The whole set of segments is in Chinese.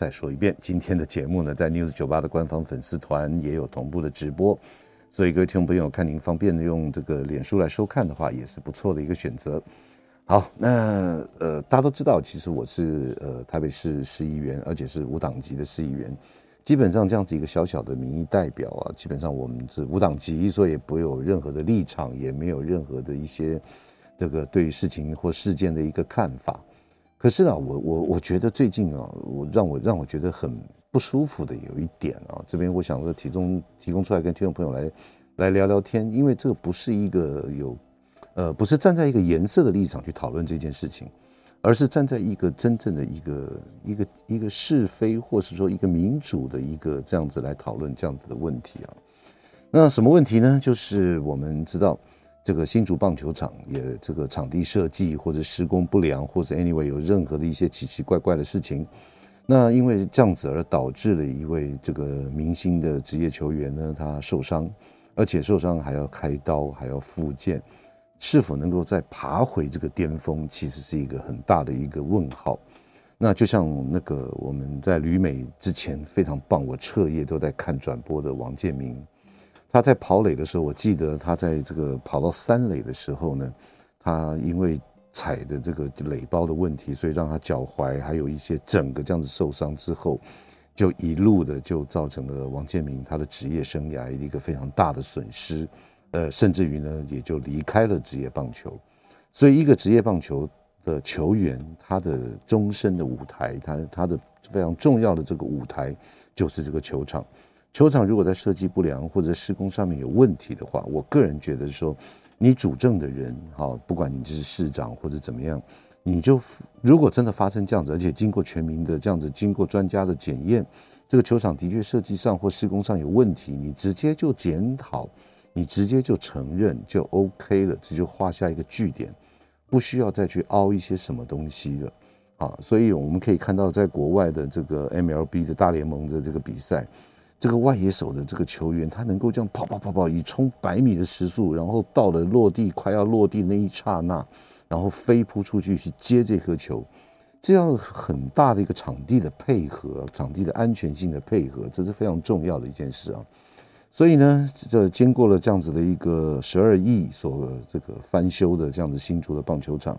再说一遍，今天的节目呢，在 News 九八的官方粉丝团也有同步的直播，所以各位听众朋友，看您方便的用这个脸书来收看的话，也是不错的一个选择。好，那呃，大家都知道，其实我是呃台北市市议员，而且是无党籍的市议员。基本上这样子一个小小的民意代表啊，基本上我们是无党籍，所以也不会有任何的立场，也没有任何的一些这个对于事情或事件的一个看法。可是啊，我我我觉得最近啊，我让我让我觉得很不舒服的有一点啊，这边我想说提供提供出来跟听众朋友来来聊聊天，因为这个不是一个有呃不是站在一个颜色的立场去讨论这件事情，而是站在一个真正的一个一个一个是非，或是说一个民主的一个这样子来讨论这样子的问题啊。那什么问题呢？就是我们知道。这个新竹棒球场也这个场地设计或者施工不良，或者 anyway 有任何的一些奇奇怪怪的事情，那因为这样子而导致了一位这个明星的职业球员呢，他受伤，而且受伤还要开刀，还要复健，是否能够再爬回这个巅峰，其实是一个很大的一个问号。那就像那个我们在旅美之前非常棒，我彻夜都在看转播的王建民。他在跑垒的时候，我记得他在这个跑到三垒的时候呢，他因为踩的这个垒包的问题，所以让他脚踝还有一些整个这样子受伤之后，就一路的就造成了王建民他的职业生涯一个非常大的损失，呃，甚至于呢也就离开了职业棒球。所以一个职业棒球的球员，他的终身的舞台，他他的非常重要的这个舞台就是这个球场。球场如果在设计不良或者施工上面有问题的话，我个人觉得说，你主政的人，哈，不管你是市长或者怎么样，你就如果真的发生这样子，而且经过全民的这样子，经过专家的检验，这个球场的确设计上或施工上有问题，你直接就检讨，你直接就承认就 OK 了，这就画下一个句点，不需要再去凹一些什么东西了，啊，所以我们可以看到，在国外的这个 MLB 的大联盟的这个比赛。这个外野手的这个球员，他能够这样跑跑跑跑，以冲百米的时速，然后到了落地快要落地那一刹那，然后飞扑出去去接这颗球，这样很大的一个场地的配合，场地的安全性的配合，这是非常重要的一件事啊。所以呢，这经过了这样子的一个十二亿所这个翻修的这样子新竹的棒球场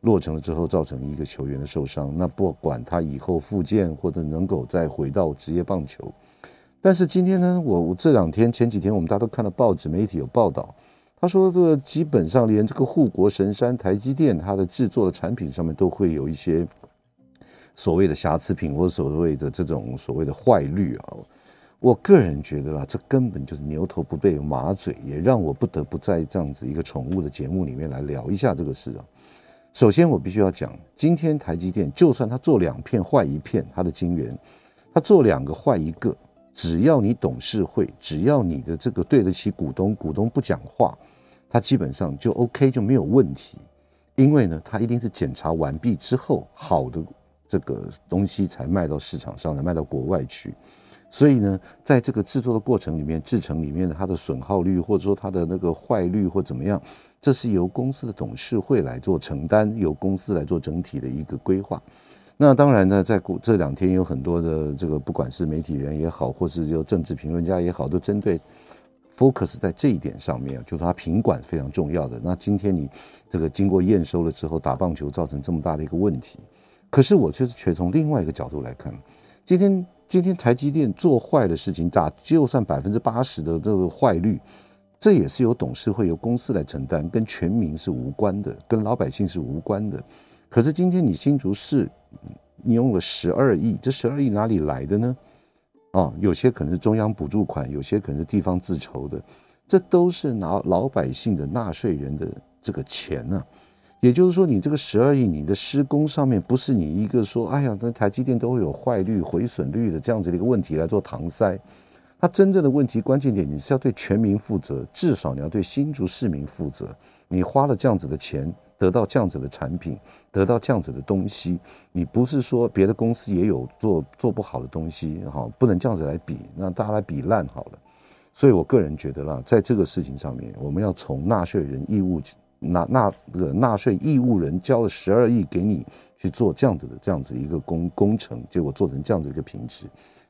落成了之后，造成一个球员的受伤，那不管他以后复健或者能够再回到职业棒球。但是今天呢，我我这两天前几天我们大家都看到报纸媒体有报道，他说这个基本上连这个护国神山台积电它的制作的产品上面都会有一些所谓的瑕疵品或者所谓的这种所谓的坏率啊，我个人觉得啦，这根本就是牛头不对马嘴，也让我不得不在这样子一个宠物的节目里面来聊一下这个事啊。首先我必须要讲，今天台积电就算它做两片坏一片，它的晶圆，它做两个坏一个。只要你董事会，只要你的这个对得起股东，股东不讲话，他基本上就 OK 就没有问题，因为呢，他一定是检查完毕之后，好的这个东西才卖到市场上，才卖到国外去。所以呢，在这个制作的过程里面，制成里面的它的损耗率，或者说它的那个坏率或怎么样，这是由公司的董事会来做承担，由公司来做整体的一个规划。那当然呢，在过这两天有很多的这个，不管是媒体人也好，或是就政治评论家也好，都针对 focus 在这一点上面，就是它品管非常重要的。那今天你这个经过验收了之后，打棒球造成这么大的一个问题，可是我却却从另外一个角度来看，今天今天台积电做坏的事情，打就算百分之八十的这个坏率，这也是由董事会由公司来承担，跟全民是无关的，跟老百姓是无关的。可是今天你新竹市，你用了十二亿，这十二亿哪里来的呢？啊，有些可能是中央补助款，有些可能是地方自筹的，这都是拿老百姓的纳税人的这个钱呢、也就是说，你这个十二亿，你的施工上面不是你一个说，哎呀，那台积电都会有坏率、毁损率的这样子的一个问题来做搪塞。它真正的问题关键点，你是要对全民负责，至少你要对新竹市民负责。你花了这样子的钱，得到这样子的产品，得到这样子的东西，你不是说别的公司也有做做不好的东西，哈，不能这样子来比，那大家来比烂好了。所以我个人觉得啦，在这个事情上面，我们要从纳税人义务。纳纳个纳税义务人交了十二亿给你去做这样子的这样子一个工工程，结果做成这样子一个品质，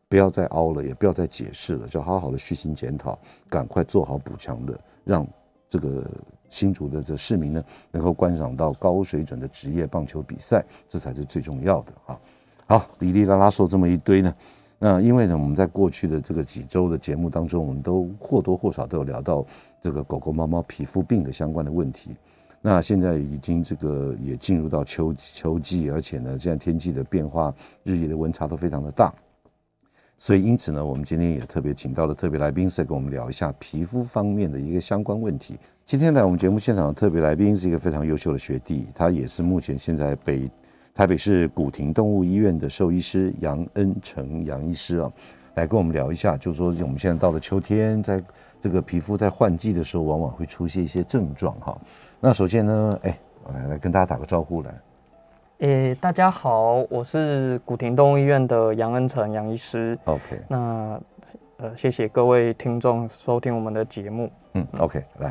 不要再凹了，也不要再解释了，就好好的虚心检讨，赶快做好补强的，让这个新竹的这市民呢能够观赏到高水准的职业棒球比赛，这才是最重要的哈。好，哩哩啦啦说这么一堆呢，那因为呢我们在过去的这个几周的节目当中，我们都或多或少都有聊到。这个狗狗、猫猫皮肤病的相关的问题，那现在已经这个也进入到秋秋季，而且呢，现在天气的变化，日夜的温差都非常的大，所以因此呢，我们今天也特别请到了特别来宾，再跟我们聊一下皮肤方面的一个相关问题。今天来我们节目现场的特别来宾是一个非常优秀的学弟，他也是目前现在北台北市古亭动物医院的兽医师杨恩成杨医师啊，来跟我们聊一下，就是说我们现在到了秋天，在这个皮肤在换季的时候，往往会出现一些症状哈。那首先呢，哎，来来跟大家打个招呼来。哎，大家好，我是古亭动物医院的杨恩成杨医师。OK。那呃，谢谢各位听众收听我们的节目。嗯，OK，来。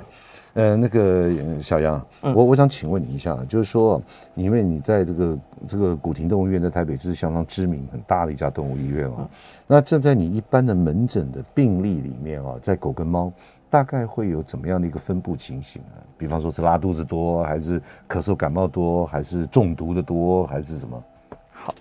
呃，那个小杨，我我想请问你一下，就是说，因为你在这个这个古亭动物医院在台北是相当知名很大的一家动物医院啊，那这在你一般的门诊的病例里面啊，在狗跟猫大概会有怎么样的一个分布情形啊？比方说是拉肚子多，还是咳嗽感冒多，还是中毒的多，还是什么？好，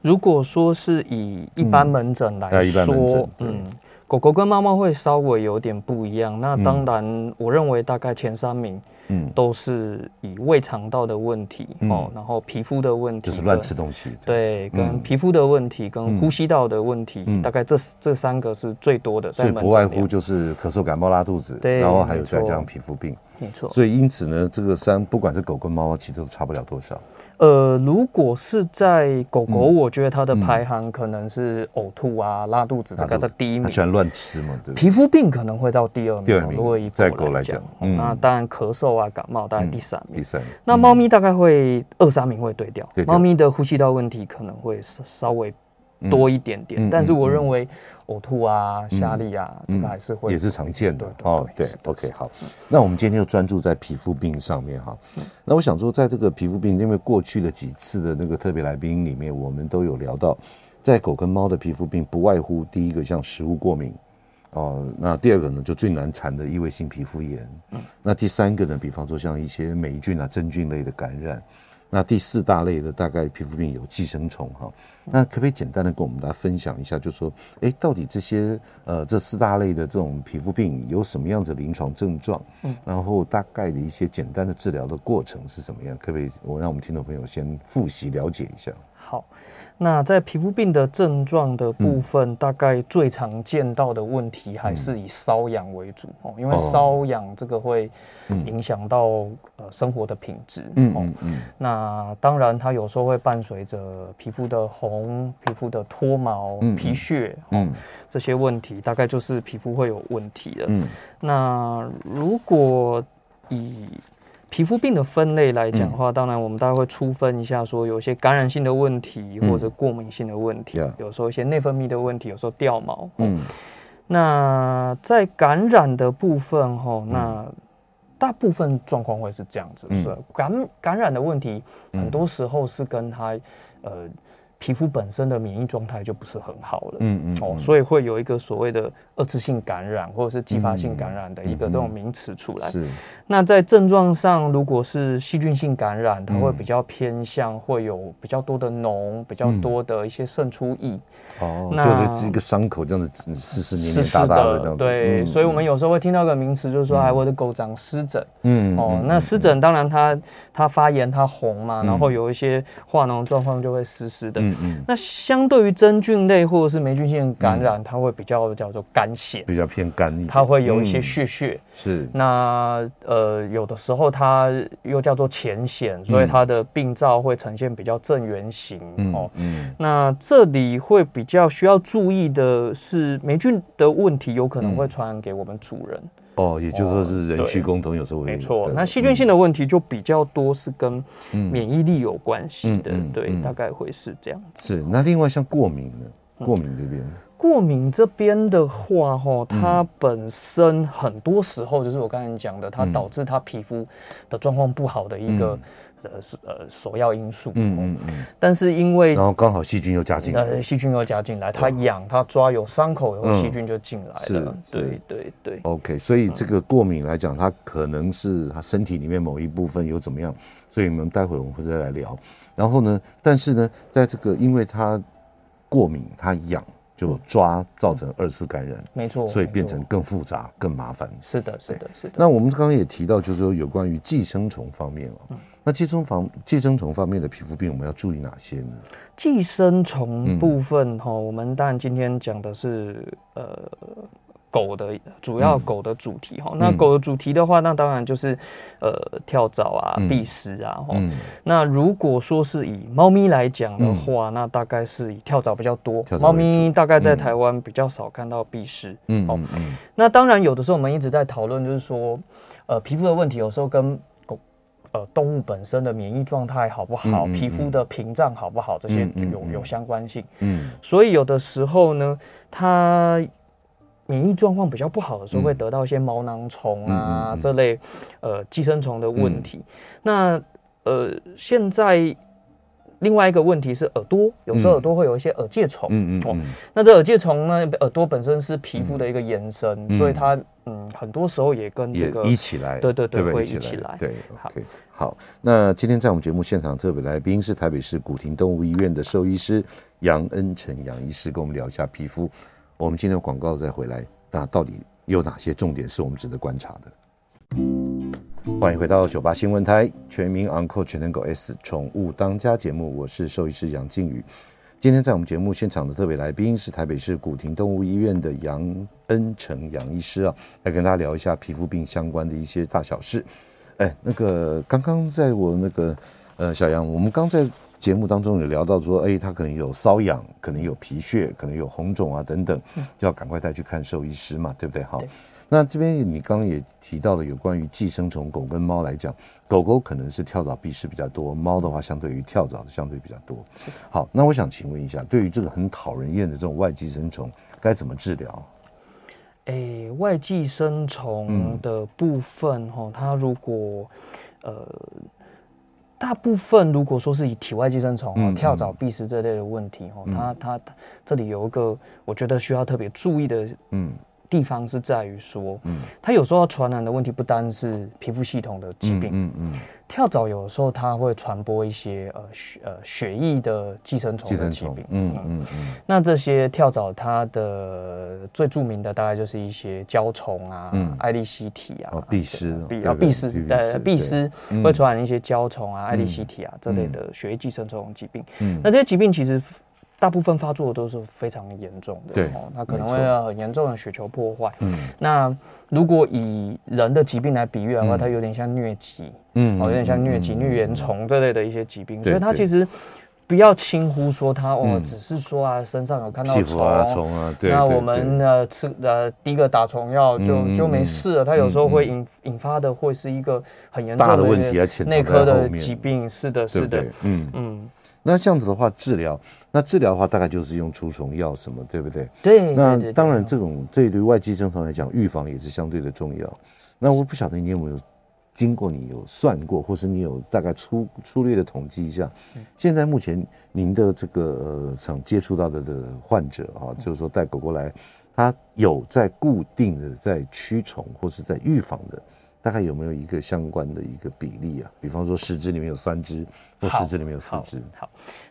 如果说是以一般门诊来说，嗯。狗狗跟猫猫会稍微有点不一样，那当然，我认为大概前三名，嗯，都是以胃肠道的问题哦，然后皮肤的问题，就是乱吃东西，对，跟皮肤的问题，跟呼吸道的问题，大概这这三个是最多的，所以不外乎就是咳嗽、感冒、拉肚子，然后还有再加上皮肤病，没错。所以因此呢，这个三不管是狗跟猫猫，其实都差不了多少。呃，如果是在狗狗，我觉得它的排行可能是呕吐啊、拉肚子，这个在第一名。它喜欢乱吃嘛，对。皮肤病可能会到第二名。第二名。如果以狗来讲，那当然咳嗽啊、感冒大概第三名。第三名。那猫咪大概会二三名会对调。猫咪的呼吸道问题可能会稍微。多一点点，但是我认为呕吐啊、下痢啊，这个还是会也是常见的哦。对，OK，好。那我们今天就专注在皮肤病上面哈。那我想说，在这个皮肤病，因为过去的几次的那个特别来宾里面，我们都有聊到，在狗跟猫的皮肤病，不外乎第一个像食物过敏哦，那第二个呢就最难缠的异位性皮肤炎，那第三个呢，比方说像一些霉菌啊、真菌类的感染。那第四大类的大概皮肤病有寄生虫哈，那可不可以简单的跟我们大家分享一下，就是说，哎，到底这些呃这四大类的这种皮肤病有什么样子临床症状？嗯，然后大概的一些简单的治疗的过程是怎么样？可不可以我让我们听众朋友先复习了解一下？好。那在皮肤病的症状的部分，大概最常见到的问题还是以瘙痒为主哦，因为瘙痒这个会影响到呃生活的品质。嗯嗯嗯。那当然，它有时候会伴随着皮肤的红、皮肤的脱毛、皮屑，嗯，这些问题大概就是皮肤会有问题的。嗯。那如果以皮肤病的分类来讲的话，当然我们大概会粗分一下，说有些感染性的问题或者过敏性的问题，有时候一些内分泌的问题，有时候掉毛。嗯，那在感染的部分哈，那大部分状况会是这样子，是感感染的问题，很多时候是跟他呃。皮肤本身的免疫状态就不是很好了，嗯嗯，哦，所以会有一个所谓的二次性感染或者是继发性感染的一个这种名词出来。是。那在症状上，如果是细菌性感染，它会比较偏向会有比较多的脓，比较多的一些渗出液。哦，就是一个伤口这样子湿湿黏黏大大的这样。对，所以我们有时候会听到一个名词，就是说，哎，我的狗长湿疹。嗯。哦，那湿疹当然它它发炎它红嘛，然后有一些化脓状况就会湿湿的。嗯嗯。那相对于真菌类或者是霉菌性感染，它会比较叫做干癬，比较偏干一点，它会有一些血血。是。那呃，有的时候它又叫做浅显，所以它的病灶会呈现比较正圆形哦。嗯。那这里会比较需要注意的是，霉菌的问题有可能会传染给我们主人。哦，也就是说是人畜共同，有时候会没错。那细菌性的问题就比较多，是跟免疫力有关系的，对，大概会是这样子。是。那另外像过敏呢？过敏这边，过敏这边的话，哈，它本身很多时候就是我刚才讲的，它导致它皮肤的状况不好的一个。呃是呃首要因素，嗯嗯嗯，但是因为然后刚好细菌又加进来，呃细菌又加进来，它痒它抓有伤口，然后细菌就进来了，是，对对。对。OK，所以这个过敏来讲，它可能是它身体里面某一部分有怎么样，所以我们待会我们会再来聊。然后呢，但是呢，在这个因为它过敏，它痒就抓造成二次感染，没错，所以变成更复杂更麻烦。是的，是的，是的。那我们刚刚也提到，就是说有关于寄生虫方面哦。那寄生防寄生虫方面的皮肤病，我们要注意哪些呢？寄生虫部分哈，我们当然今天讲的是呃狗的主要狗的主题哈。那狗的主题的话，那当然就是呃跳蚤啊、壁虱啊哈。那如果说是以猫咪来讲的话，那大概是以跳蚤比较多。猫咪大概在台湾比较少看到壁虱。嗯嗯。那当然有的时候我们一直在讨论，就是说呃皮肤的问题，有时候跟呃，动物本身的免疫状态好不好，皮肤的屏障好不好，这些就有有相关性。嗯，所以有的时候呢，它免疫状况比较不好的时候，会得到一些毛囊虫啊这类呃寄生虫的问题。那呃，现在另外一个问题是耳朵，有时候耳朵会有一些耳疥虫。嗯嗯。哦那这耳疥虫呢，耳朵本身是皮肤的一个延伸，所以它。嗯，很多时候也跟这个一起来，对对对，会一起来。对，好，好。那今天在我们节目现场特别来宾是台北市古亭动物医院的兽医师杨恩成杨医师，跟我们聊一下皮肤。我们今天广告再回来，那到底有哪些重点是我们值得观察的？欢迎回到九八新闻台全民昂扣全能狗 S 宠物当家节目，我是兽医师杨靖宇。今天在我们节目现场的特别来宾是台北市古亭动物医院的杨恩成杨医师啊，来跟大家聊一下皮肤病相关的一些大小事。哎，那个刚刚在我那个呃小杨，我们刚在节目当中有聊到说，哎，他可能有瘙痒，可能有皮屑，可能有红肿啊等等，就要赶快带去看兽医师嘛，对不对？好。那这边你刚刚也提到了有关于寄生虫，狗跟猫来讲，狗狗可能是跳蚤、壁虱比较多，猫的话相对于跳蚤的相对比较多。好，那我想请问一下，对于这个很讨人厌的这种外寄生虫，该怎么治疗？诶，外寄生虫的部分哈，它如果呃，大部分如果说是以体外寄生虫、嗯、跳蚤、蜱虱这类的问题它，它它这里有一个我觉得需要特别注意的，嗯。地方是在于说，嗯，它有时候传染的问题不单是皮肤系统的疾病，嗯嗯，跳蚤有的时候它会传播一些呃血呃血液的寄生虫的疾病，嗯嗯。嗯。那这些跳蚤它的最著名的大概就是一些胶虫啊，艾利西体啊，壁虱，壁啊壁虱，呃壁虱会传染一些胶虫啊，艾利西体啊这类的血液寄生虫疾病。嗯，那这些疾病其实。大部分发作都是非常严重的，对，它可能会有很严重的血球破坏。嗯，那如果以人的疾病来比喻的话，它有点像疟疾，嗯，有点像疟疾、疟原虫这类的一些疾病，所以它其实不要轻忽说它，哦，只是说啊，身上有看到虫啊，对，那我们呃吃呃第一个打虫药就就没事了。它有时候会引引发的会是一个很严重的问题，内科的疾病，是的，是的，嗯。嗯。那这样子的话，治疗那治疗的话，大概就是用除虫药什么，对不对？对。那当然，这种这对外寄生虫来讲，预防也是相对的重要。那我不晓得你有没有经过，你有算过，或是你有大概粗粗略的统计一下，现在目前您的这个呃想接触到的的患者啊，就是说带狗狗来，他有在固定的在驱虫或是在预防的。大概有没有一个相关的一个比例啊？比方说十只里面有三只，或十只里面有四只。好，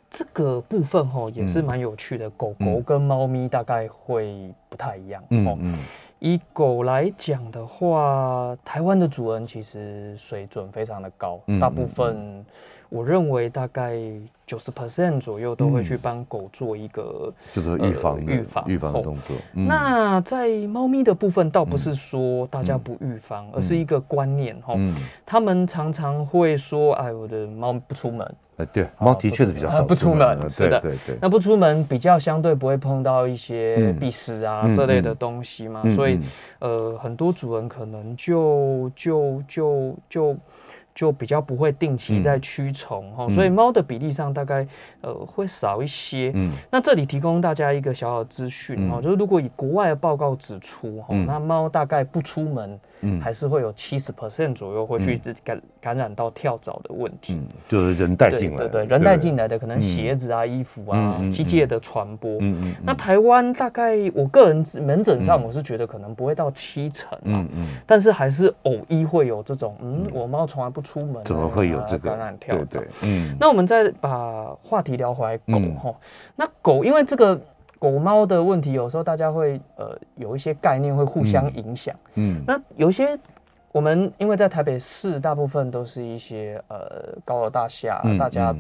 这个部分哈也是蛮有趣的。狗狗跟猫咪大概会不太一样。嗯嗯。以狗来讲的话，台湾的主人其实水准非常的高，大部分我认为大概九十 percent 左右都会去帮狗做一个，就是预防预防预防的动作。那在猫咪的部分，倒不是说大家不预防，而是一个观念哈。他们常常会说：“哎，我的猫不出门。”哎，对，猫的确是比较少不出门，是的，对对。那不出门比较相对不会碰到一些壁虱啊这类的东西嘛，所以呃，很多主人可能就就就就。就比较不会定期在驱虫哈，所以猫的比例上大概呃会少一些。嗯，那这里提供大家一个小小资讯哈，就是如果以国外的报告指出哈，那猫大概不出门，嗯，还是会有七十 percent 左右会去感感染到跳蚤的问题。嗯，就是人带进来，对对，人带进来的可能鞋子啊、衣服啊，机械的传播。嗯嗯。那台湾大概我个人门诊上我是觉得可能不会到七成，嗯嗯，但是还是偶一会有这种，嗯，我猫从来不。出门怎么会有这个感染跳蚤？嗯。那我们再把话题聊回来狗那狗因为这个狗猫的问题，有时候大家会呃有一些概念会互相影响。嗯。那有一些我们因为在台北市，大部分都是一些呃高楼大厦，嗯、大家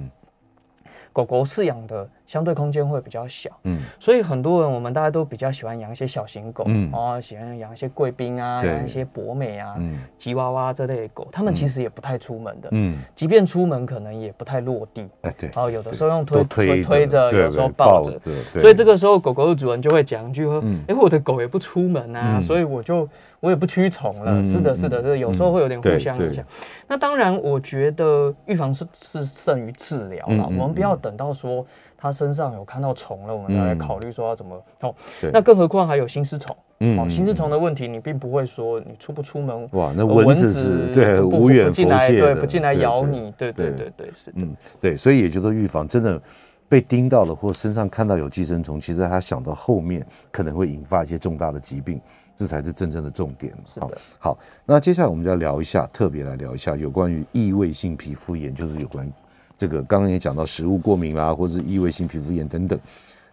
狗狗饲养的。相对空间会比较小，嗯，所以很多人我们大家都比较喜欢养一些小型狗，嗯，哦，喜欢养一些贵宾啊，养一些博美啊，嗯，吉娃娃这类的狗，他们其实也不太出门的，嗯，即便出门可能也不太落地，哎，对，然后有的时候用推推推着，有时候抱着，对，所以这个时候狗狗的主人就会讲一句说，哎，我的狗也不出门啊，所以我就我也不驱虫了，是的，是的，是有时候会有点互相影响。那当然，我觉得预防是是胜于治疗了，我们不要等到说。他身上有看到虫了，我们再来考虑说要怎么哦。那更何况还有心丝虫，嗯，心丝虫的问题，你并不会说你出不出门，哇，那蚊子是对无远弗届，对，不进来咬你，对对对对，是，嗯，对，所以也就是说预防真的被叮到了或身上看到有寄生虫，其实他想到后面可能会引发一些重大的疾病，这才是真正的重点。是的，好，那接下来我们就要聊一下，特别来聊一下有关于异位性皮肤炎，就是有关。这个刚刚也讲到食物过敏啦，或者是异位性皮肤炎等等。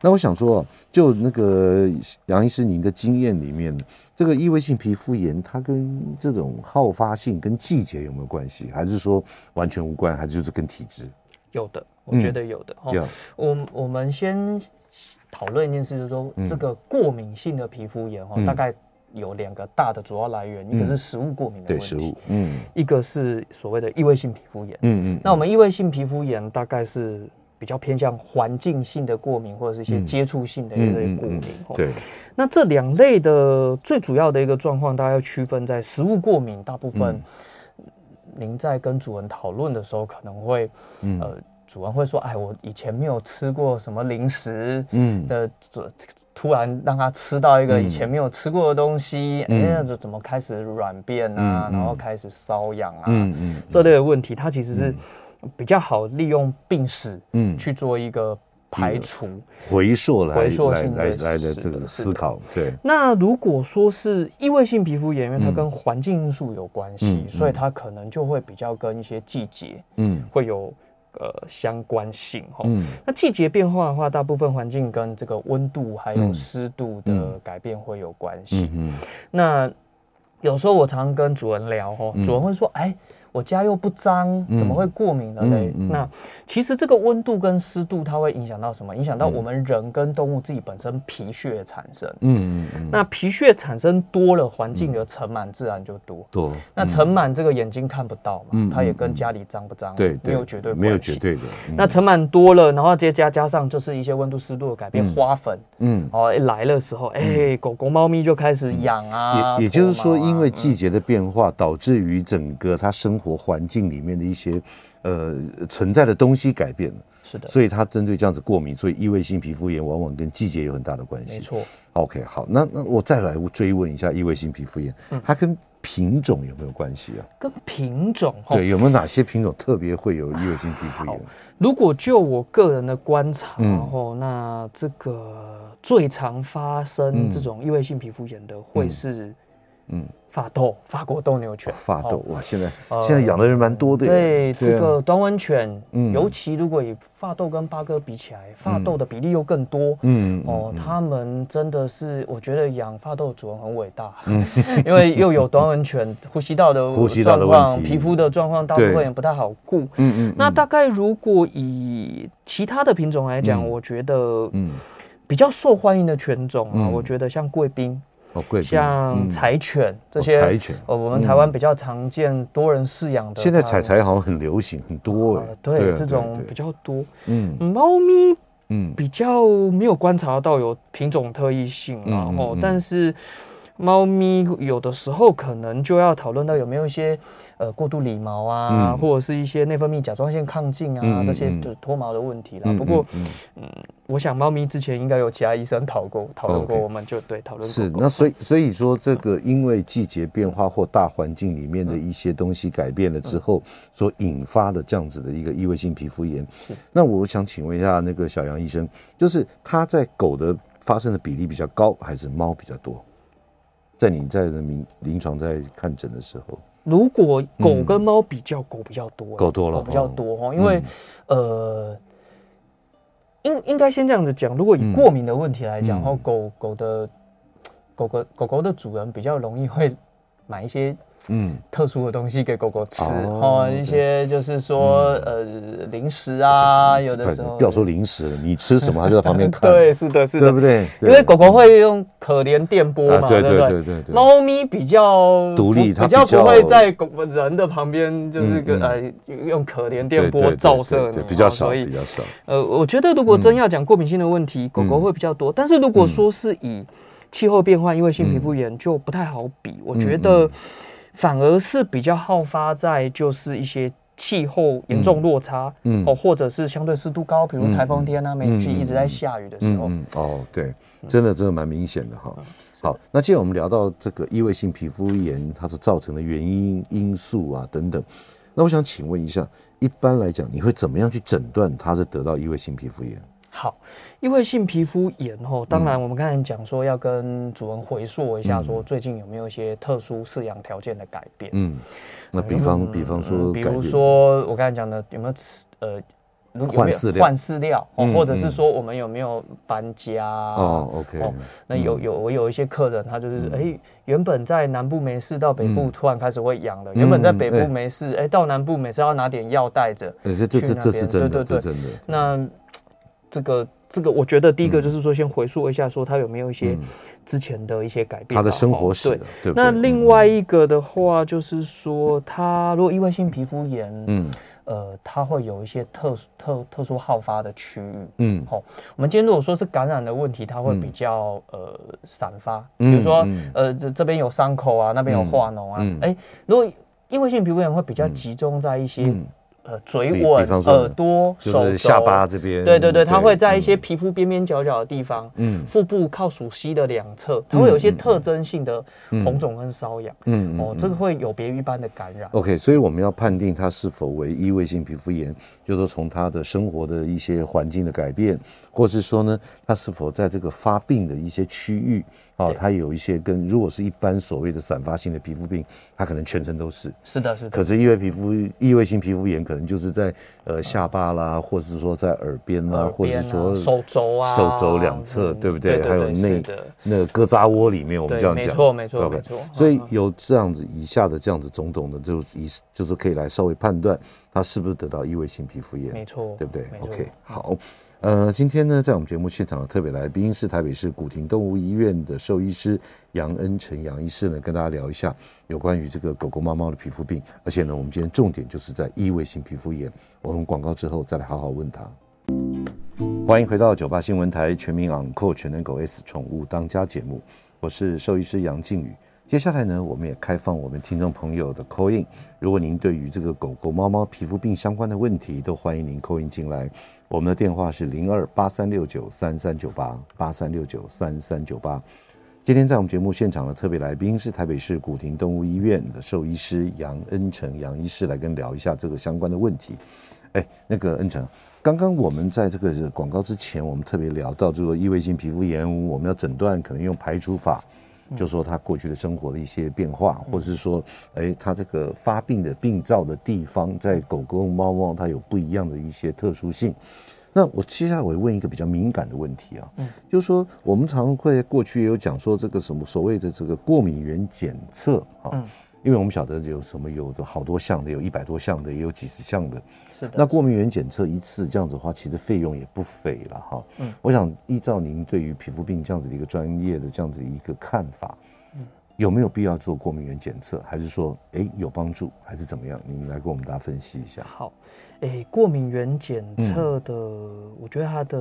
那我想说，就那个杨医师您的经验里面，这个异位性皮肤炎它跟这种好发性跟季节有没有关系？还是说完全无关？还是就是跟体质？有的，我觉得有的。嗯、哦，我我们先讨论一件事，就是说这个过敏性的皮肤炎哈，嗯、大概。有两个大的主要来源，一个是食物过敏的问题，对食物，嗯，一个是所谓的异位性皮肤炎，嗯嗯。那我们异位性皮肤炎大概是比较偏向环境性的过敏，或者是一些接触性的一类过敏。对。那这两类的最主要的一个状况，大家要区分在食物过敏，大部分您在跟主人讨论的时候，可能会，呃。主人会说：“哎，我以前没有吃过什么零食，嗯，的，突然让他吃到一个以前没有吃过的东西，哎，那就怎么开始软便啊，然后开始瘙痒啊，嗯嗯，这类的问题，它其实是比较好利用病史，嗯，去做一个排除回溯来回溯性来来的这个思考。对，那如果说是异位性皮肤炎，因为它跟环境因素有关系，所以它可能就会比较跟一些季节，嗯，会有。”呃，相关性哈，嗯，那季节变化的话，大部分环境跟这个温度还有湿度的改变会有关系。嗯，嗯，那有时候我常跟主人聊哈，主人会说，哎。我家又不脏，怎么会过敏了嘞？嗯嗯、那其实这个温度跟湿度，它会影响到什么？影响到我们人跟动物自己本身皮屑产生。嗯嗯，嗯那皮屑产生多了，环境的尘螨自然就多。那尘螨这个眼睛看不到嘛，嗯、它也跟家里脏不脏，对，没有绝对。没有绝对的。嗯、那尘螨多了，然后再加加上就是一些温度湿度的改变，花粉，嗯，哦，一来的时候，哎、欸，狗狗猫咪就开始痒啊。也也就是说，因为季节的变化，导致于整个它生活环境里面的一些呃存在的东西改变了，是的，所以它针对这样子过敏，所以异位性皮肤炎往往跟季节有很大的关系。没错。OK，好，那那我再来追问一下异位性皮肤炎，它跟品种有没有关系啊？跟品种，对，有没有哪些品种特别会有异位性皮肤炎？如果就我个人的观察，哦，那这个最常发生这种异位性皮肤炎的会是嗯。法斗，法国斗牛犬，法斗哇！现在现在养的人蛮多的。对这个短吻犬，嗯，尤其如果以法斗跟八哥比起来，法斗的比例又更多。嗯哦，他们真的是，我觉得养法斗的主人很伟大，因为又有短吻犬，呼吸道的 状况、皮肤的状况，大部分也不太好顾。嗯嗯。那大概如果以其他的品种来讲，我觉得，嗯，比较受欢迎的犬种啊，我觉得像贵宾。哦，贵像柴犬这些，柴犬哦，我们台湾比较常见、多人饲养的。现在柴柴好像很流行，很多哎。对，这种比较多。嗯，猫咪嗯比较没有观察到有品种特异性啊，哦，但是猫咪有的时候可能就要讨论到有没有一些。呃，过度理毛啊，嗯、或者是一些内分泌甲状腺亢进啊，嗯、这些就脱毛的问题啦。嗯、不过，嗯，嗯，我想猫咪之前应该有其他医生讨过讨论过，我们就对讨论过。是，那所以所以说，这个因为季节变化或大环境里面的一些东西改变了之后，所引发的这样子的一个异位性皮肤炎。是。那我想请问一下，那个小杨医生，就是它在狗的发生的比例比较高，还是猫比较多？在你在临临床在看诊的时候。如果狗跟猫比较，狗比较多，狗多了，狗比较多哈，因为呃，应应该先这样子讲，如果以过敏的问题来讲，然后狗狗的狗狗狗狗的主人比较容易会买一些。嗯，特殊的东西给狗狗吃哦，一些就是说呃零食啊，有的时候。不要说零食，你吃什么它就在旁边 看。对，是的，是的，对不对？因为狗狗会用可怜电波嘛，对对对？对对。猫咪比较独立，它比较不会在狗人的旁边，就是个呃用可怜电波照射，比较少，比较少。呃，我觉得如果真要讲过敏性的问题，狗狗会比较多，但是如果说是以气候变化、因为性皮肤炎就不太好比，我觉得。反而是比较好发在就是一些气候严重落差，嗯，哦，或者是相对湿度高，比如台风天啊，梅雨一直在下雨的时候，嗯，哦，对，真的真的蛮明显的哈。好，那既然我们聊到这个异位性皮肤炎，它所造成的原因因素啊等等，那我想请问一下，一般来讲，你会怎么样去诊断它是得到异位性皮肤炎？好，异位性皮肤炎哦，当然我们刚才讲说要跟主人回溯一下，说最近有没有一些特殊饲养条件的改变。嗯，那比方比方说，比如说我刚才讲的有没有吃呃，换饲料换饲料，或者是说我们有没有搬家？哦，OK。哦，那有有我有一些客人，他就是哎，原本在南部没事，到北部突然开始会痒了。原本在北部没事，哎，到南部每次要拿点药带着。这这这这是真的，对对对，那。这个这个，我觉得第一个就是说，先回溯一下，说他有没有一些之前的一些改变，他的生活史。对，那另外一个的话，就是说，他如果意外性皮肤炎，嗯，呃，他会有一些特殊特特殊好发的区域，嗯，好，我们今天如果说是感染的问题，它会比较呃散发，比如说呃这这边有伤口啊，那边有化脓啊，哎，如果异位性皮肤炎会比较集中在一些。呃，嘴吻、耳朵、手、下巴这边，对对对，它会在一些皮肤边边角角的地方，嗯，腹部靠属膝的两侧，它会有一些特征性的红肿跟瘙痒，嗯，哦，这个会有别于一般的感染。OK，所以我们要判定它是否为异位性皮肤炎，就是说从它的生活的一些环境的改变，或是说呢，它是否在这个发病的一些区域。哦，它有一些跟如果是一般所谓的散发性的皮肤病，它可能全身都是。是的，是的。可是异位皮肤、异位性皮肤炎可能就是在呃下巴啦，或是说在耳边啦，或者是说手肘啊，手肘两侧，对不对？还有内那个胳肢窝里面，我们这样讲。没错，没错，没错。所以有这样子以下的这样子种种的，就以就是可以来稍微判断他是不是得到异位性皮肤炎。没错，对不对？OK，好。呃，今天呢，在我们节目现场的特别来宾是台北市古亭动物医院的兽医师杨恩成杨医师呢，跟大家聊一下有关于这个狗狗、猫猫的皮肤病，而且呢，我们今天重点就是在异位性皮肤炎。我们广告之后再来好好问他。欢迎回到九八新闻台全民昂扣全能狗 S 宠物当家节目，我是兽医师杨静宇。接下来呢，我们也开放我们听众朋友的 call in。如果您对于这个狗狗、猫猫皮肤病相关的问题，都欢迎您 call in 进来。我们的电话是零二八三六九三三九八八三六九三三九八。今天在我们节目现场的特别来宾是台北市古亭动物医院的兽医师杨恩成杨医师，来跟聊一下这个相关的问题。哎，那个恩成，刚刚我们在这个广告之前，我们特别聊到，就是说异位性皮肤炎，我们要诊断可能用排除法。就说他过去的生活的一些变化，或者是说，哎，他这个发病的病灶的地方，在狗狗、猫猫它有不一样的一些特殊性。那我接下来我会问一个比较敏感的问题啊，嗯，就是说我们常会过去也有讲说这个什么所谓的这个过敏原检测啊，嗯，因为我们晓得有什么有的好多项的，有一百多项的，也有几十项的，是的。那过敏原检测一次这样子的话，其实费用也不菲了哈。嗯，我想依照您对于皮肤病这样子的一个专业的这样子一个看法。嗯有没有必要做过敏原检测？还是说，哎，有帮助，还是怎么样？您来跟我们大家分析一下。好，哎，过敏原检测的，嗯、我觉得它的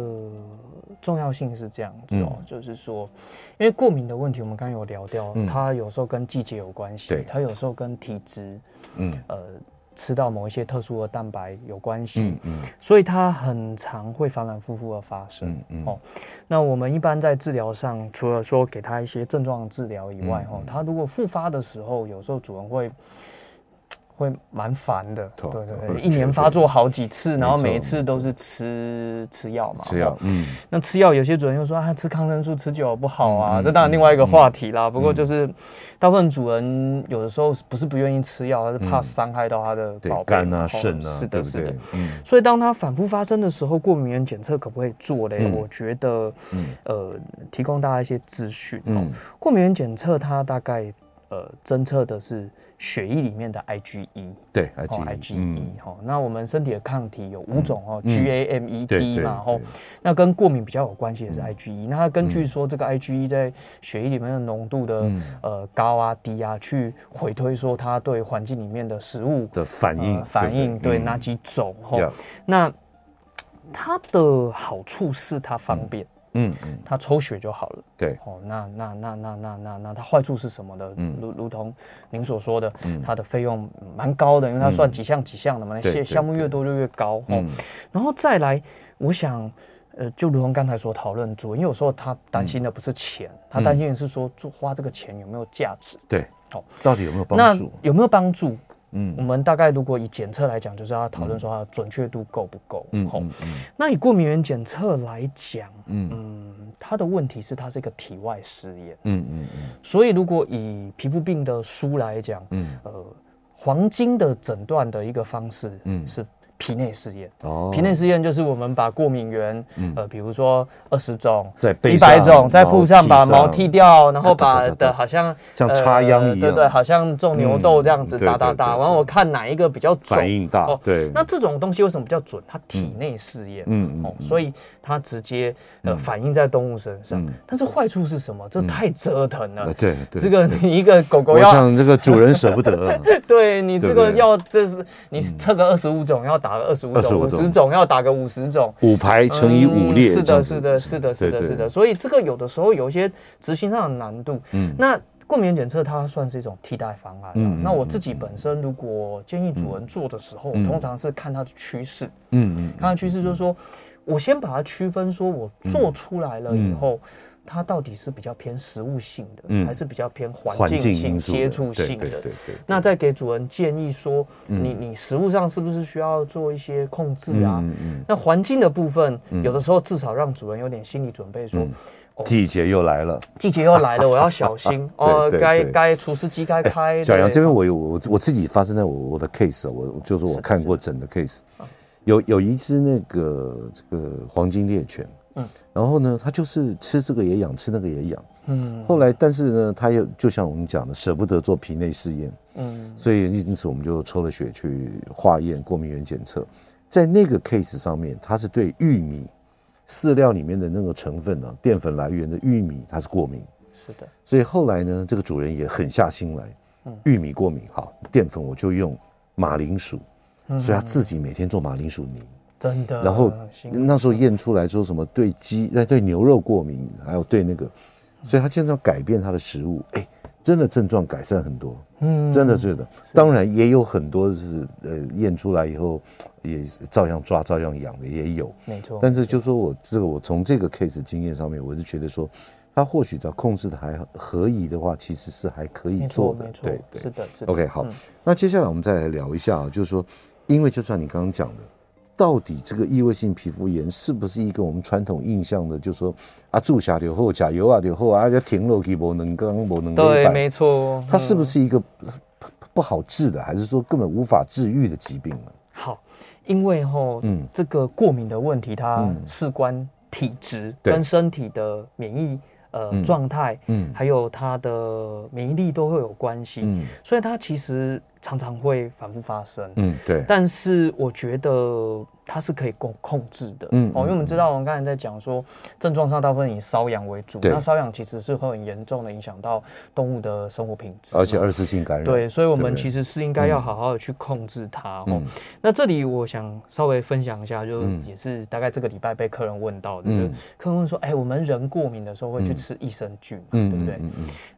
重要性是这样子哦，嗯、就是说，因为过敏的问题，我们刚刚有聊掉，嗯、它有时候跟季节有关系，对，它有时候跟体质，嗯，呃。吃到某一些特殊的蛋白有关系，嗯嗯，所以它很常会反反复复的发生，嗯嗯，哦，那我们一般在治疗上，除了说给他一些症状治疗以外，哦，他如果复发的时候，有时候主人会。会蛮烦的，对对对，一年发作好几次，然后每一次都是吃吃药嘛，吃药，嗯，那吃药有些主人又说啊，吃抗生素吃久了不好啊，这当然另外一个话题啦。不过就是大部分主人有的时候不是不愿意吃药，而是怕伤害到他的宝贝肝啊、肾啊，是的，是的，嗯。所以当他反复发生的时候，过敏原检测可不可以做嘞？我觉得，呃，提供大家一些资讯。嗯，过敏原检测它大概呃侦测的是。血液里面的 IgE，对，IgE，哈，那我们身体的抗体有五种哦，GAMED 嘛，吼，那跟过敏比较有关系的是 IgE，那它根据说这个 IgE 在血液里面的浓度的呃高啊低啊，去回推说它对环境里面的食物的反应反应对哪几种哈，那它的好处是它方便。嗯嗯，他抽血就好了。对，哦，那那那那那那那他坏处是什么的？嗯，如如同您所说的，他的费用蛮高的，因为他算几项几项的嘛，那些项目越多就越高。哦，然后再来，我想，呃，就如同刚才所讨论，主人有时候他担心的不是钱，他担心的是说，做花这个钱有没有价值？对，好，到底有没有帮助？有没有帮助？嗯，我们大概如果以检测来讲，就是要讨论说它的准确度够不够。嗯，好，那以过敏原检测来讲，嗯，它的问题是它是一个体外实验。嗯嗯嗯。所以如果以皮肤病的书来讲，嗯，呃，黄金的诊断的一个方式，嗯，是。皮内试验。哦，皮内试验就是我们把过敏原，呃，比如说二十种、一百种，在铺上把毛剃掉，然后把的好像像插秧一样，对对，好像种牛豆这样子打打打，然后我看哪一个比较准，反应大。对，那这种东西为什么比较准？它体内试验，嗯哦，所以它直接呃反映在动物身上。但是坏处是什么？这太折腾了。对对，这个你一个狗狗要，像这个主人舍不得。对你这个要，这是你测个二十五种要打。打个二十五种、五十种，要打个五十种，五排乘以五列，是的，是的，是的，是的，是的。所以这个有的时候有一些执行上的难度。嗯，那过敏原检测它算是一种替代方案。嗯，那我自己本身如果建议主人做的时候，通常是看它的趋势。嗯嗯，看它趋势就是说，我先把它区分，说我做出来了以后。它到底是比较偏食物性的，嗯、还是比较偏环境性、接触性的？对对对。那再给主人建议说，嗯、你你食物上是不是需要做一些控制啊？嗯嗯、那环境的部分，嗯、有的时候至少让主人有点心理准备说，季节又来了，季节又来了，我要小心 哦。该该除湿机该开。欸、小杨这边我有我我自己发生在我我的 case，我就是我看过整的 case，有有一只那个这个黄金猎犬。嗯，然后呢，他就是吃这个也痒，吃那个也痒。嗯，后来但是呢，他又就像我们讲的，舍不得做皮内试验。嗯，所以因此我们就抽了血去化验过敏原检测，在那个 case 上面，他是对玉米饲料里面的那个成分呢、啊，淀粉来源的玉米，它是过敏。是的，所以后来呢，这个主人也狠下心来，玉米过敏，好，淀粉我就用马铃薯，所以他自己每天做马铃薯泥。真的，然后那时候验出来说什么对鸡、对牛肉过敏，还有对那个，所以他经常改变他的食物，哎，真的症状改善很多，嗯，真的是的。当然也有很多是呃验出来以后也照样抓、照样养的也有，没错。但是就说我这个我从这个 case 经验上面，我是觉得说，他或许只要控制的还合宜的话，其实是还可以做的，对对，是的，是的。OK，好，那接下来我们再来聊一下啊，就是说，因为就算你刚刚讲的。到底这个异位性皮肤炎是不是一个我们传统印象的，就是说啊，注射就好，加油啊流后啊，要停落去不能刚不能对，没错，它是不是一个不好治的，还是说根本无法治愈的疾病呢？好，因为吼，嗯，这个过敏的问题，它事关体质跟身体的免疫。呃，状态，嗯，还有它的免疫力都会有关系，嗯，所以它其实常常会反复发生，嗯，对。但是我觉得它是可以控控制的，嗯，哦，因为我们知道，我们刚才在讲说症状上大部分以瘙痒为主，那瘙痒其实是会很严重的影响到动物的生活品质，而且二次性感染，对，所以我们其实是应该要好好的去控制它，哦。那这里我想稍微分享一下，就也是大概这个礼拜被客人问到的，就客人问说，哎，我们人过敏的时候会去吃益生菌，嗯对不对？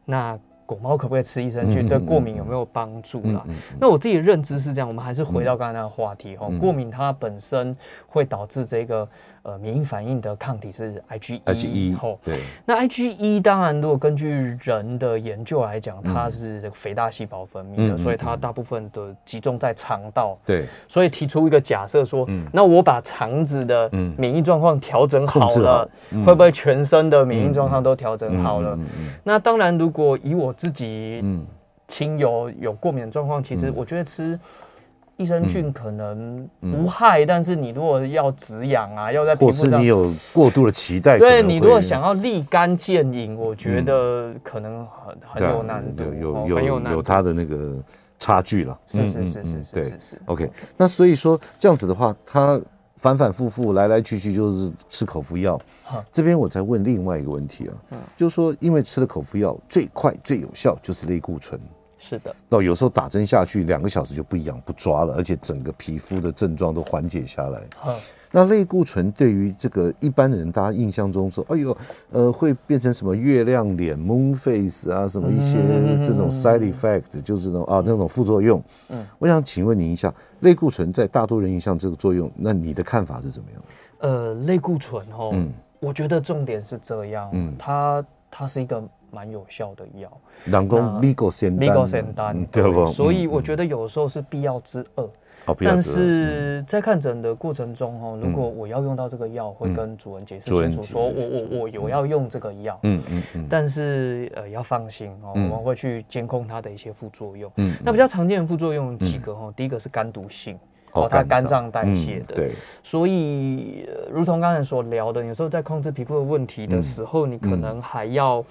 那狗猫可不可以吃益生菌？对过敏有没有帮助啦？那我自己的认知是这样，我们还是回到刚才那个话题哈。过敏它本身会导致这个。呃，免疫反应的抗体是 IgE，后对，那 IgE 当然，如果根据人的研究来讲，它是这个肥大细胞分泌的，所以它大部分都集中在肠道。对，所以提出一个假设说，那我把肠子的免疫状况调整好了，会不会全身的免疫状况都调整好了？那当然，如果以我自己亲友有过敏的状况，其实我觉得吃。益生菌可能无害，但是你如果要止痒啊，要在皮肤上，或是你有过度的期待，对你如果想要立竿见影，我觉得可能很很有难度，有有有有它的那个差距了。是是是是是，对是。OK，那所以说这样子的话，它反反复复来来去去就是吃口服药。这边我再问另外一个问题啊，就是说因为吃了口服药最快最有效就是类固醇。是的，那有时候打针下去两个小时就不一样不抓了，而且整个皮肤的症状都缓解下来。嗯，那类固醇对于这个一般人，大家印象中说，哎呦，呃，会变成什么月亮脸 （moon face） 啊，什么一些这种 side effect，就是那种啊那种副作用。嗯，我想请问您一下，类固醇在大多人印象这个作用，那你的看法是怎么样？呃，类固醇哦，嗯，我觉得重点是这样，嗯，它它是一个。蛮有效的药，人讲米过仙丹，米过仙丹，对不？所以我觉得有时候是必要之恶。但是在看诊的过程中，哈，如果我要用到这个药，会跟主人解释清楚，说我我我有要用这个药，嗯嗯嗯。但是呃，要放心哦，我们会去监控它的一些副作用。嗯，那比较常见的副作用几个哈，第一个是肝毒性，哦，它肝脏。代谢的，对。所以，如同刚才所聊的，有时候在控制皮肤的问题的时候，你可能还要。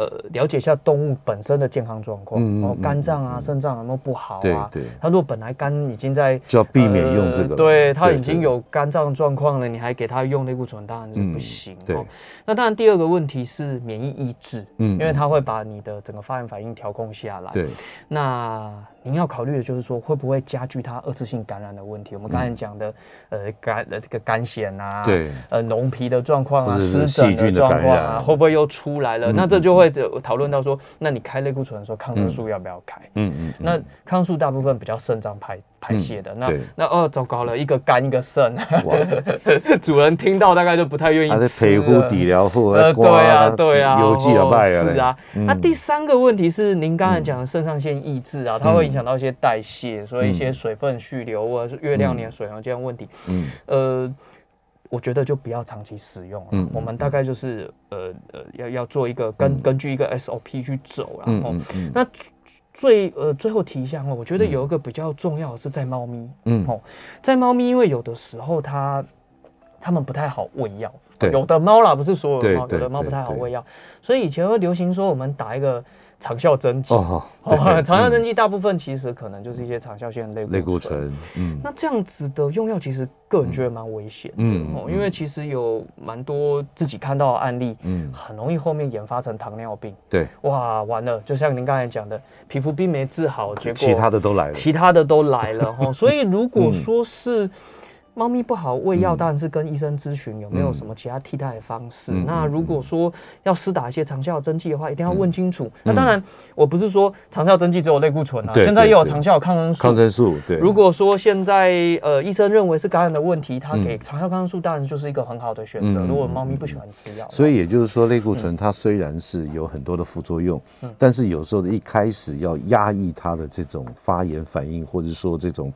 呃，了解一下动物本身的健康状况，然后肝脏啊、肾脏有没有不好啊？对，它如果本来肝已经在，就要避免用这个。对，它已经有肝脏状况了，你还给它用类固醇，当然是不行。对。那当然，第二个问题是免疫抑制，嗯，因为它会把你的整个发炎反应调控下来。对。那您要考虑的就是说，会不会加剧它二次性感染的问题？我们刚才讲的，呃，肝的这个肝癬啊，对，呃，脓皮的状况啊，湿疹的状况啊，会不会又出来了？那这就会。讨论到说，那你开类固醇的时候，抗生素要不要开？嗯嗯。那抗生素大部分比较肾脏排排泄的，那那哦，糟糕了，一个肝一个肾，主人听到大概就不太愿意吃。皮肤底疗护，呃，对啊，对啊，邮寄了是啊。那第三个问题是，您刚才讲的肾上腺抑制啊，它会影响到一些代谢，所以一些水分蓄留或者是月亮脸水啊这样问题。嗯，呃。我觉得就不要长期使用了。嗯，我们大概就是呃呃，要要做一个根根据一个 SOP 去走，然后那最呃最后提一下哦，我觉得有一个比较重要的是在猫咪，嗯。哦，在猫咪，因为有的时候它它们不太好喂药，对，有的猫啦，不是所有的猫，有的猫不太好喂药，所以以前会流行说我们打一个。长效针剂哦，长效针剂大部分其实可能就是一些长效性的类固醇。嗯，那这样子的用药其实个人觉得蛮危险的。嗯，因为其实有蛮多自己看到的案例，嗯，很容易后面演发成糖尿病。对，哇，完了，就像您刚才讲的，皮肤病没治好，结果其他的都来了，其他的都来了哈。所以如果说是。猫咪不好喂药，当然是跟医生咨询有没有什么其他替代的方式。那如果说要施打一些长效针剂的话，一定要问清楚。那当然，我不是说长效针剂只有类固醇啊，现在又有长效抗生素。抗生素，对。如果说现在呃医生认为是感染的问题，他给长效抗生素当然就是一个很好的选择。如果猫咪不喜欢吃药，所以也就是说，类固醇它虽然是有很多的副作用，但是有时候一开始要压抑它的这种发炎反应，或者说这种。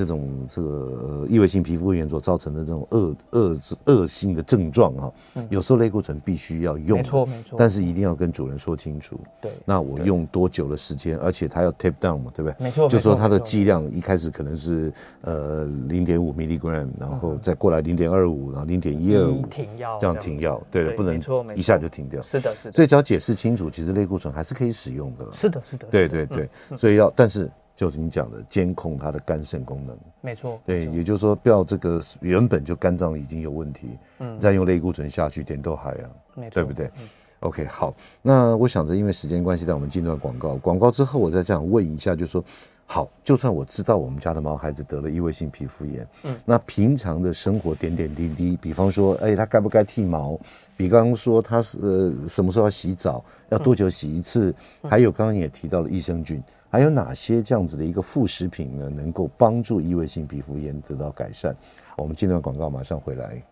这种这个呃异位性皮肤炎所造成的这种恶恶恶性的症状哈，有时候类固醇必须要用，没错没错，但是一定要跟主人说清楚。对，那我用多久的时间，而且它要 tape down 嘛，对不对？没错，就说它的剂量一开始可能是呃零点五 milligram，然后再过来零点二五，然后零点一二五，停药，这样停药，对的，不能一下就停掉。是的，是的。所以只要解释清楚，其实类固醇还是可以使用的。是的，是的。对对对，所以要，但是。就是你讲的监控它的肝肾功能，没错。对，也就是说，不要这个原本就肝脏已经有问题，嗯，再用类固醇下去，点都还啊，没错，对不对？OK，好。那我想着，因为时间关系，让我们进段广告。广告之后，我再这样问一下，就是说，好，就算我知道我们家的毛孩子得了异位性皮肤炎，嗯，那平常的生活点点滴滴，比方说，哎，他该不该剃毛？比方说，他是呃什么时候要洗澡？要多久洗一次？还有刚刚也提到了益生菌。还有哪些这样子的一个副食品呢，能够帮助异位性皮肤炎得到改善？我们进段广告，马上回来。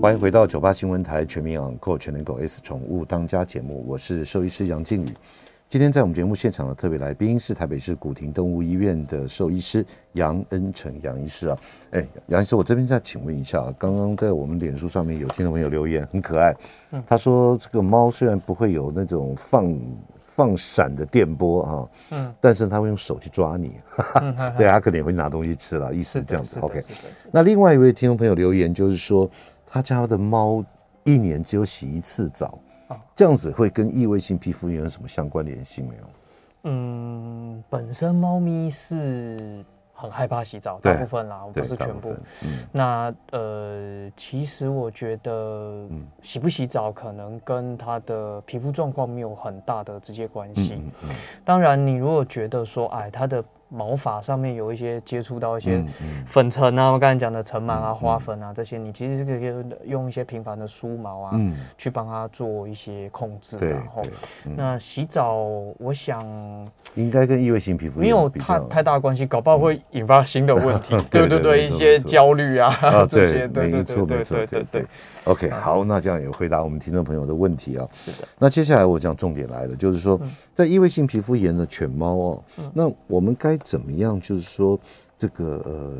欢迎回到九八新闻台全民养狗全能狗 S 宠物当家节目，我是兽医师杨静宇。今天在我们节目现场的特别来宾是台北市古亭动物医院的兽医师杨恩成杨医师啊。哎，杨医师，我这边再请问一下啊，刚刚在我们脸书上面有听众朋友留言，很可爱，他说这个猫虽然不会有那种放。放闪的电波啊，嗯，但是他会用手去抓你，嗯、对，他可能也会拿东西吃了，意思是这样子。OK，那另外一位听众朋友留言就是说，他家的猫一年只有洗一次澡，啊，这样子会跟异位性皮肤炎有什么相关联性没有？嗯，本身猫咪是。很害怕洗澡，大部分啦，我不是全部。嗯、那呃，其实我觉得，洗不洗澡可能跟他的皮肤状况没有很大的直接关系。嗯嗯、当然，你如果觉得说，哎，他的。毛发上面有一些接触到一些粉尘啊，我刚才讲的尘螨啊、花粉啊这些，你其实是可以用一些平凡的梳毛啊，去帮它做一些控制。然后，那洗澡，我想应该跟异位性皮肤没有太太大关系，搞不好会引发新的问题。对对对，一些焦虑啊这些，对对对对对。对对。OK，好，那这样也回答我们听众朋友的问题啊。是的。那接下来我讲重点来了，就是说，在异位性皮肤炎的犬猫哦，那我们该怎么样？就是说，这个呃，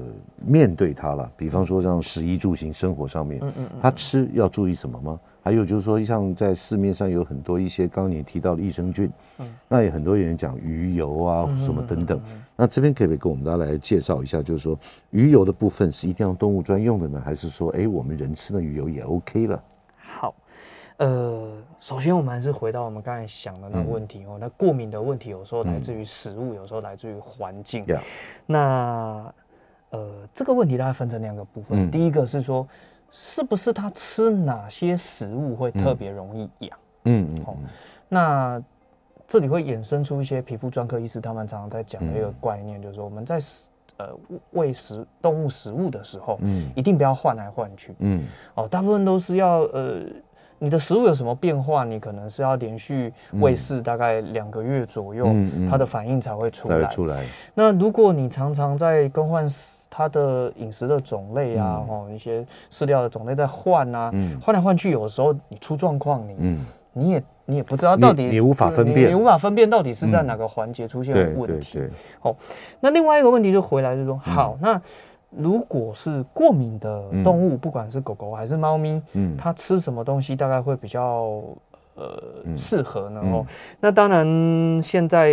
面对它了。比方说，像食衣住行生活上面，嗯嗯，它吃要注意什么吗？还有就是说，像在市面上有很多一些刚刚你提到的益生菌，嗯，那也很多人讲鱼油啊什么等等。那这边可不可以跟我们大家来介绍一下？就是说，鱼油的部分是一定要动物专用的呢，还是说，哎，我们人吃的鱼油也 OK 了？好，呃，首先我们还是回到我们刚才想的那个问题哦。那过敏的问题有时候来自于食物，有时候来自于环境。那呃，这个问题大概分成两个部分。第一个是说，是不是他吃哪些食物会特别容易痒？嗯嗯。好，那。这里会衍生出一些皮肤专科医师他们常常在讲的一个概念，就是说我们在呃喂食动物食物的时候，嗯，一定不要换来换去，嗯，哦，大部分都是要呃，你的食物有什么变化，你可能是要连续喂饲大概两个月左右，它的反应才会出来。出来。那如果你常常在更换它的饮食的种类啊，哦，一些饲料的种类在换啊，换来换去，有的时候你出状况，你你也。你也不知道到底，你无法分辨，你无法分辨到底是在哪个环节出现问题。哦，那另外一个问题就回来就是说，好，那如果是过敏的动物，不管是狗狗还是猫咪，嗯，它吃什么东西大概会比较呃适合呢？哦，那当然现在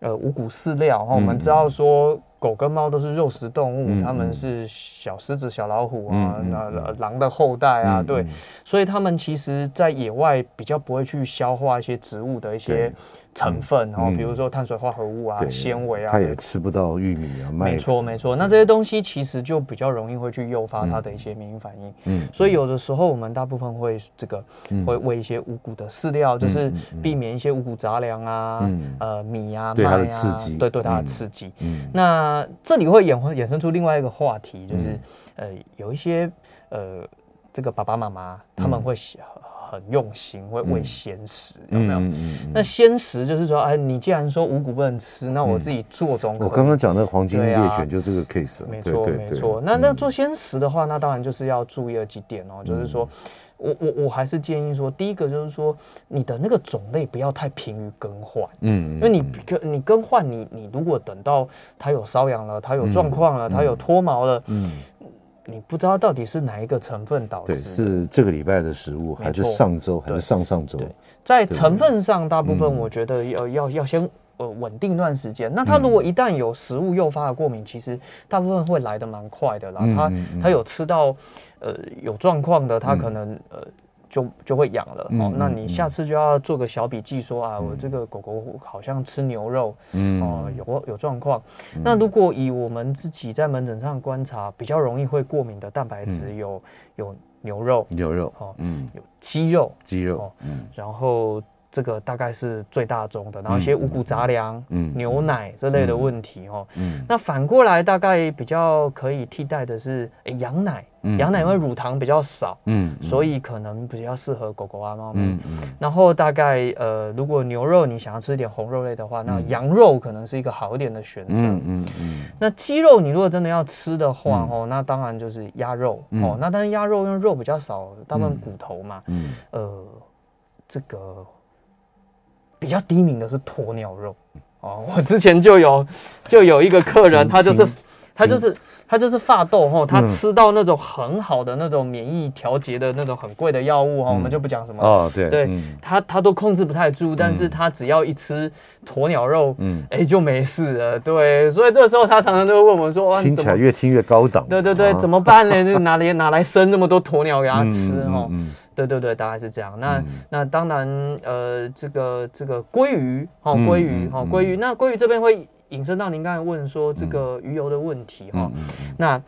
呃五谷饲料，我们知道说。狗跟猫都是肉食动物，它们是小狮子、小老虎啊，那狼的后代啊，对，所以它们其实在野外比较不会去消化一些植物的一些。成分，然后比如说碳水化合物啊、纤维啊，它也吃不到玉米啊、麦。没错，没错。那这些东西其实就比较容易会去诱发它的一些免疫反应。嗯。所以有的时候我们大部分会这个会喂一些五谷的饲料，就是避免一些五谷杂粮啊、呃米啊、麦啊，对刺激，对对它的刺激。嗯。那这里会衍衍生出另外一个话题，就是呃有一些呃这个爸爸妈妈他们会喜。很用心，会喂鲜食，有没有？那鲜食就是说，哎，你既然说五谷不能吃，那我自己做中。我刚刚讲的黄金猎犬就这个 case，没错没错。那那做鲜食的话，那当然就是要注意了几点哦，就是说，我我我还是建议说，第一个就是说，你的那个种类不要太频于更换，嗯，因为你更你更换，你你如果等到它有瘙痒了，它有状况了，它有脱毛了，嗯，你不知道到底是哪一个成分导致，对，是这个礼拜的食物，还是上周，还是上上周？在成分上，大部分我觉得要要要先。呃，稳定一段时间。那他如果一旦有食物诱发的过敏，其实大部分会来的蛮快的啦。他他有吃到呃有状况的，他可能呃就就会痒了哦。那你下次就要做个小笔记，说啊，我这个狗狗好像吃牛肉，嗯哦，有有状况。那如果以我们自己在门诊上观察，比较容易会过敏的蛋白质有有牛肉，牛肉哦，嗯，有鸡肉，鸡肉，嗯，然后。这个大概是最大宗的，然后一些五谷杂粮、嗯、牛奶这类的问题哦。嗯，那反过来大概比较可以替代的是，哎，羊奶，羊奶因为乳糖比较少，嗯，所以可能比较适合狗狗啊、猫咪。嗯嗯。然后大概呃，如果牛肉你想要吃一点红肉类的话，那羊肉可能是一个好一点的选择。嗯嗯嗯。那鸡肉你如果真的要吃的话哦，那当然就是鸭肉哦。那但是鸭肉因为肉比较少，大部分骨头嘛，嗯，呃，这个。比较低敏的是鸵鸟肉哦，我之前就有就有一个客人，他就是他就是他就是发痘哈，他吃到那种很好的那种免疫调节的那种很贵的药物哈，我们就不讲什么。哦，对对，他他都控制不太住，但是他只要一吃鸵鸟肉，嗯，哎就没事了，对，所以这个时候他常常就会问我们说，听起来越听越高档，对对对，怎么办呢？那哪里哪来生那么多鸵鸟给他吃哈？对对对，大概是这样。那、嗯、那当然，呃，这个这个鲑鱼，哈，鲑鱼，哈，鲑鱼。那鲑鱼这边会引申到您刚才问说这个鱼油的问题，哈、嗯。那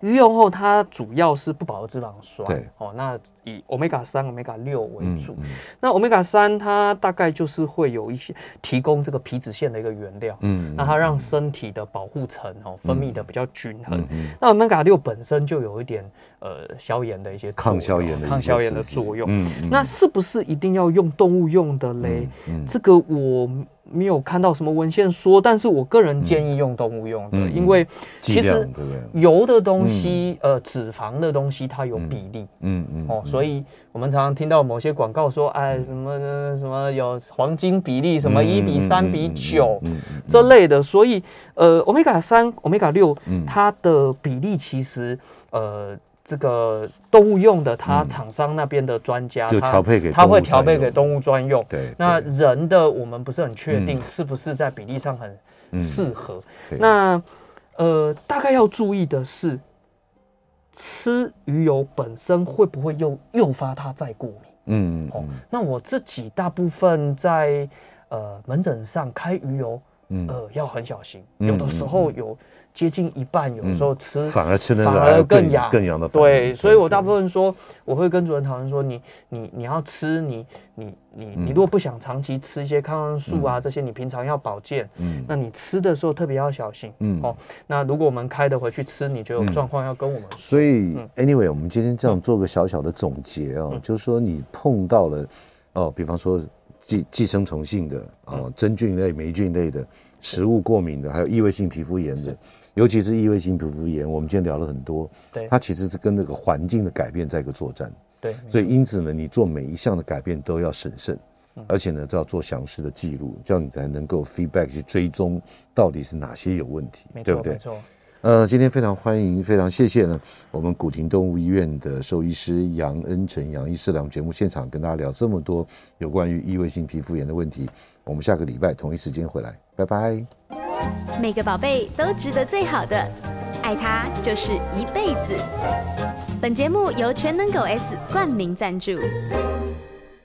鱼油后，它主要是不饱和脂肪酸，对，哦，那以欧米伽三、欧米伽六为主。嗯嗯、那 omega 三它大概就是会有一些提供这个皮脂腺的一个原料，嗯，那它让身体的保护层哦分泌的比较均衡。那欧米伽六本身就有一点呃消炎的一些抗消炎的抗消炎的作用。嗯，嗯那是不是一定要用动物用的嘞？这个我。没有看到什么文献说，但是我个人建议用动物用的，因为其实油的东西，呃，脂肪的东西它有比例，嗯嗯，哦，所以我们常常听到某些广告说，哎，什么什么有黄金比例，什么一比三比九这类的，所以呃，欧米伽三、欧米伽六，它的比例其实呃。这个动物用的，它厂商那边的专家，就调配给他会调配给动物专用。对，那人的我们不是很确定是不是在比例上很适合。那呃，大概要注意的是，吃鱼油本身会不会诱诱发它再过敏？嗯哦，那我自己大部分在呃门诊上开鱼油，呃要很小心，有的时候有。接近一半，有时候吃反而吃的反而更痒，更痒的。对，所以我大部分说，我会跟主任讨论说，你你你要吃，你你你你如果不想长期吃一些抗生素啊这些，你平常要保健，嗯，那你吃的时候特别要小心，嗯。哦。那如果我们开的回去吃，你觉得有状况要跟我们说。所以，anyway，我们今天这样做个小小的总结哦，就是说你碰到了哦，比方说寄寄生虫性的哦，真菌类、霉菌类的食物过敏的，还有异位性皮肤炎的。尤其是异位性皮肤炎，我们今天聊了很多，对，它其实是跟这个环境的改变在一个作战，对，所以因此呢，你做每一项的改变都要审慎，而且呢，都要做详细的记录，这样你才能够 feedback 去追踪到底是哪些有问题，对不对？没错。呃，今天非常欢迎，非常谢谢呢，我们古亭动物医院的兽医师杨恩成杨医师来我们节目现场跟大家聊这么多有关于异位性皮肤炎的问题。我们下个礼拜同一时间回来，拜拜。每个宝贝都值得最好的，爱他就是一辈子。本节目由全能狗 S 冠名赞助。